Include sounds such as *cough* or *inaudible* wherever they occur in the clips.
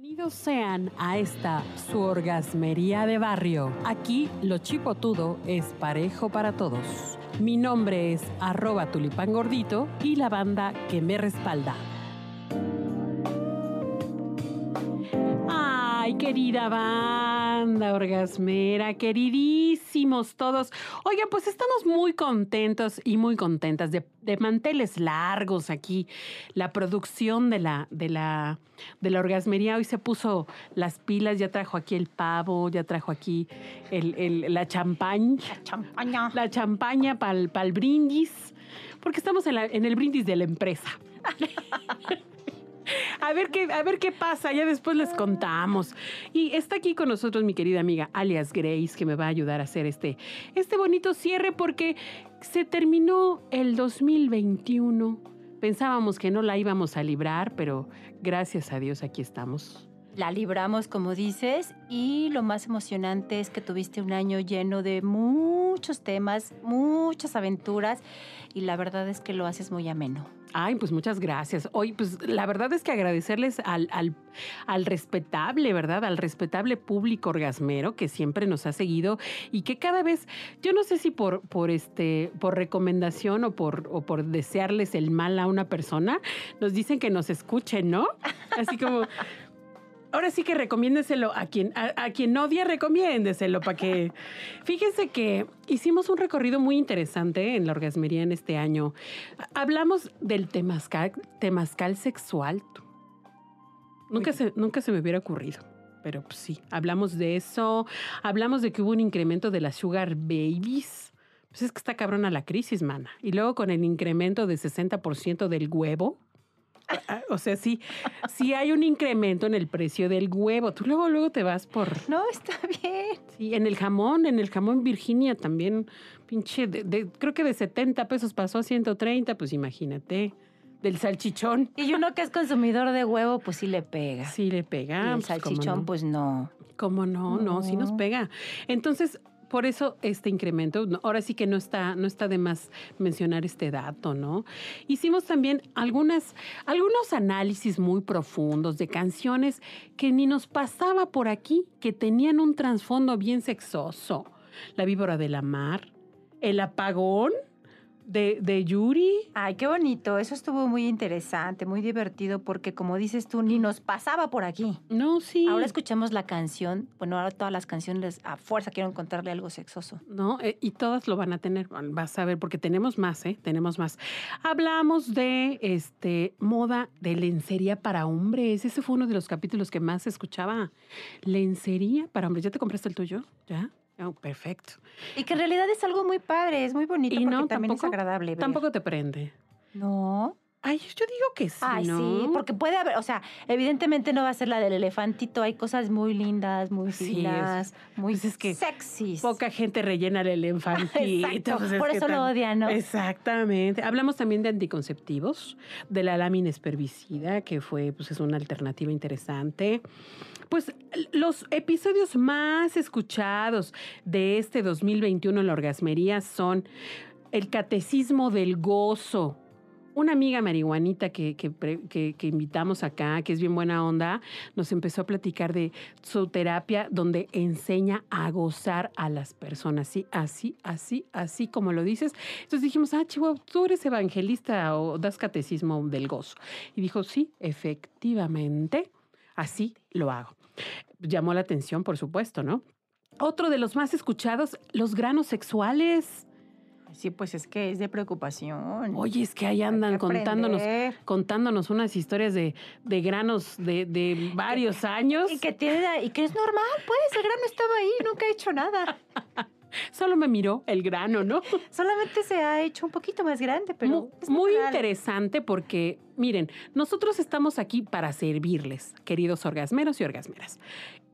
Bienvenidos sean a esta su orgasmería de barrio. Aquí lo chipotudo es parejo para todos. Mi nombre es arroba tulipán gordito y la banda que me respalda. Querida banda orgasmera, queridísimos todos. Oigan, pues estamos muy contentos y muy contentas de, de manteles largos aquí. La producción de la, de la, de la orgasmería hoy se puso las pilas, ya trajo aquí el pavo, ya trajo aquí el, el- la champaña. La champaña. La champaña para el brindis, porque estamos en, la- en el brindis de la empresa. *laughs* A ver, qué, a ver qué pasa, ya después les contamos. Y está aquí con nosotros mi querida amiga alias Grace, que me va a ayudar a hacer este, este bonito cierre porque se terminó el 2021. Pensábamos que no la íbamos a librar, pero gracias a Dios aquí estamos. La libramos, como dices, y lo más emocionante es que tuviste un año lleno de muchos temas, muchas aventuras, y la verdad es que lo haces muy ameno. Ay, pues muchas gracias. Hoy, pues la verdad es que agradecerles al, al, respetable, ¿verdad? Al respetable público orgasmero que siempre nos ha seguido y que cada vez, yo no sé si por, por este, por recomendación o por, o por desearles el mal a una persona, nos dicen que nos escuchen, ¿no? Así como. Ahora sí que recomiéndeselo a quien, a, a quien odia, recomiéndeselo para que. *laughs* Fíjense que hicimos un recorrido muy interesante en la orgasmería en este año. Hablamos del temazcal, temazcal sexual. Nunca se, nunca se me hubiera ocurrido. Pero pues, sí, hablamos de eso. Hablamos de que hubo un incremento de las sugar babies. Pues es que está cabrona la crisis, mana. Y luego con el incremento de 60% del huevo. Ah, O sea, sí, sí hay un incremento en el precio del huevo. Tú luego, luego te vas por. No, está bien. Sí, en el jamón, en el jamón Virginia también, pinche, de, de- creo que de 70 pesos pasó a 130, pues imagínate. Del salchichón. Y uno que es consumidor de huevo, pues sí le pega. Sí le pega. y el pues, ¿cómo salchichón, no? pues no. ¿Cómo no? No, sí nos No. pega. Entonces, por eso este incremento, ahora sí que no está, no está de más mencionar este dato, ¿no? Hicimos también algunos análisis muy profundos de canciones que ni nos pasaba por aquí, que tenían un trasfondo bien sexoso. La víbora de la mar, el apagón de, de Yuri. Ay, qué bonito. Eso estuvo muy interesante, muy divertido, porque como dices tú, ni nos pasaba por aquí. No, sí. Ahora escuchamos la canción. Bueno, ahora todas las canciones a fuerza quiero encontrarle algo sexoso. ¿no? Eh, y todas lo van a tener, vas a ver, porque tenemos más, ¿eh? Tenemos más. Hablamos de este moda de lencería para hombres. Ese fue uno de los capítulos que más se escuchaba. Lencería para hombres. ¿Ya te compraste el tuyo? ¿Ya? Oh, perfecto. Y que en realidad es algo muy padre, es muy bonito Y porque no, también tampoco, es agradable. ver. Tampoco te prende. No. Ay, yo digo que sí, Ay, ¿no? sí, porque puede haber, o sea, evidentemente no va a ser la del elefantito, hay cosas muy lindas, muy Sí, finas, muy pues es que sexys. Poca gente rellena el elefantito. *laughs* Pues es por eso lo odian, ¿no? Exactamente. Hablamos también de anticonceptivos, de la lámina espermicida, que fue, pues es una alternativa interesante. Pues los episodios más escuchados de este 2021 en la orgasmería son el catecismo del gozo. Una amiga marihuanita que, que, invitamos acá, que es bien buena onda, nos empezó a platicar de su terapia donde enseña a gozar a las personas. Sí, así, así, así como lo dices. Entonces dijimos, ah, Chihuahua, tú eres evangelista o das catecismo del gozo. Y dijo, sí, efectivamente, así lo hago. Llamó la atención, por supuesto, ¿no? Otro de los más escuchados, los granos sexuales. Sí, pues es que es de preocupación. Oye, es que ahí andan que contándonos, contándonos unas historias de, de granos de, de varios años. Y que tiene, y que es normal, pues, el grano estaba ahí, nunca ha hecho nada. *laughs* Solo me miró el grano, ¿no? *laughs* Solamente se ha hecho un poquito más grande, pero es muy natural. interesante porque, miren, nosotros estamos aquí para servirles, queridos orgasmeros y orgasmeras.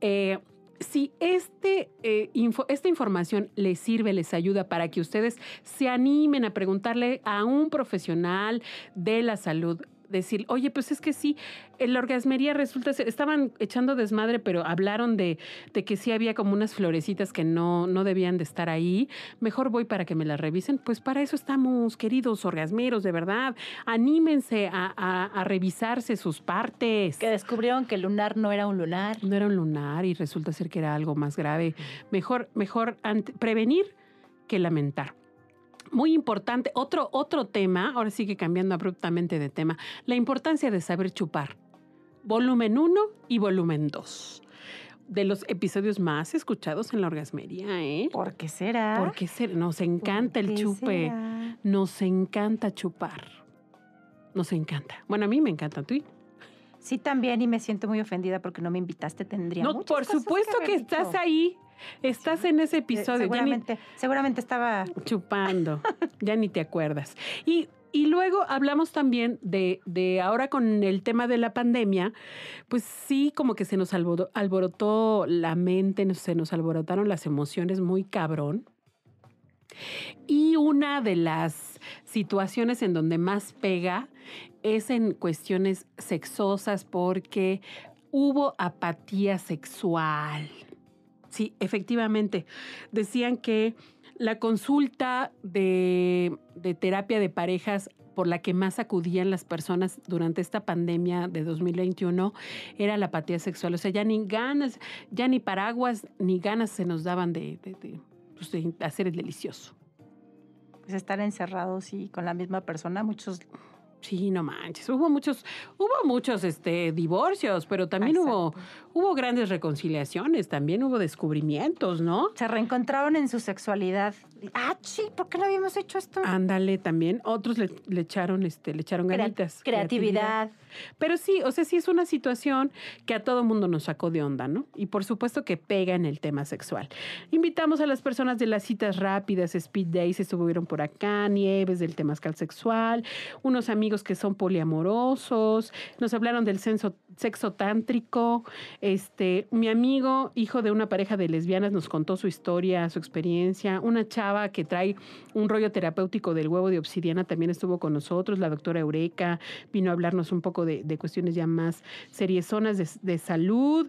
Eh, si este, eh, esta información les sirve, les ayuda para que ustedes se animen a preguntarle a un profesional de la salud decir, oye, pues es que sí, en la orgasmería resulta, estaban echando desmadre, pero hablaron de, de, que sí había como unas florecitas que no, no debían de estar ahí. Mejor voy para que me las revisen. Pues para eso estamos, queridos orgasmeros, de verdad. Anímense a, a, revisarse sus partes. Que descubrieron que el lunar no era un lunar. No era un lunar y resulta ser que era algo más grave. Mejor, mejor prevenir que lamentar. Muy importante, otro, otro tema, ahora sigue cambiando abruptamente de tema, la importancia de saber chupar. Volumen 1 y volumen 2 de los episodios más escuchados en la orgasmería, ¿eh? ¿Por qué será? Porque nos encanta el chupe. Nos encanta chupar. Nos encanta. Bueno, a mí me encanta, ¿tú? Sí, también, y me siento muy ofendida porque no me invitaste. Tendría No, por supuesto que, estás ahí. Estás en ese episodio. Seguramente, seguramente estaba chupando. *laughs* ya ni te acuerdas. Y, y luego hablamos también de, de, ahora con el tema de la pandemia, pues sí, como que se nos alborotó la mente, se nos alborotaron las emociones muy cabrón. Y una de las situaciones en donde más pega es en cuestiones sexosas porque hubo apatía sexual. Sí, efectivamente. Decían que la consulta de, terapia de parejas por la que más acudían las personas durante esta pandemia de 2021 era la apatía sexual. O sea, ya ni ganas, ya ni paraguas, ni ganas se nos daban de, de pues, hacer el delicioso. Pues estar encerrados y con la misma persona, muchos Sí, no manches. Hubo muchos, hubo muchos este, divorcios, pero también hubo, hubo grandes reconciliaciones, también hubo descubrimientos, ¿no? Se reencontraron en su sexualidad. Ah, sí, ¿por qué no habíamos hecho esto? Ándale, también. Otros le, echaron, este, le echaron ganitas. creatividad. Pero sí, o sea, sí es una situación que a todo mundo nos sacó de onda, ¿no? Y por supuesto que pega en el tema sexual. Invitamos a las personas de las citas rápidas, Speed Days, estuvieron por acá, Nieves del temazcal sexual, unos amigos que son poliamorosos, nos hablaron del sexo, sexo tántrico, este, mi amigo, hijo de una pareja de lesbianas, nos contó su historia, su experiencia, una chava que trae un rollo terapéutico del huevo de obsidiana también estuvo con nosotros, la doctora Eureka vino a hablarnos un poco de, cuestiones ya más seriezonas de, de salud.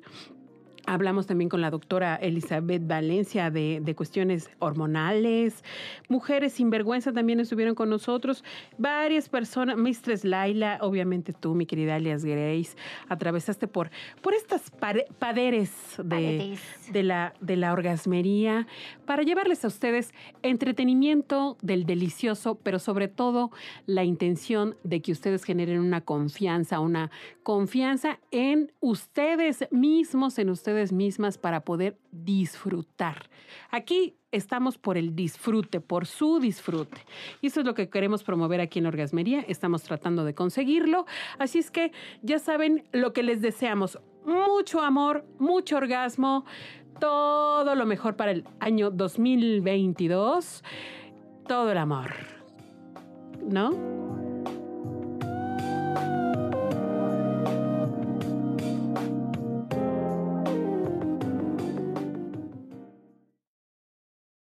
Hablamos también con la doctora Elizabeth Valencia de, cuestiones hormonales. Mujeres sin vergüenza también estuvieron con nosotros. Varias personas, Mistress Laila, obviamente tú, mi querida Alias Grace, atravesaste por, por estas paderes de, de, la, de la orgasmería para llevarles a ustedes entretenimiento del delicioso, pero sobre todo la intención de que ustedes generen una confianza, una confianza en ustedes mismos, en mismas para poder disfrutar. Aquí estamos por el disfrute, por su disfrute. Y eso es lo que queremos promover aquí en Orgasmería. Estamos tratando de conseguirlo. Así es que ya saben lo que les deseamos. Mucho amor, mucho orgasmo, todo lo mejor para el año 2022. Todo el amor. ¿No?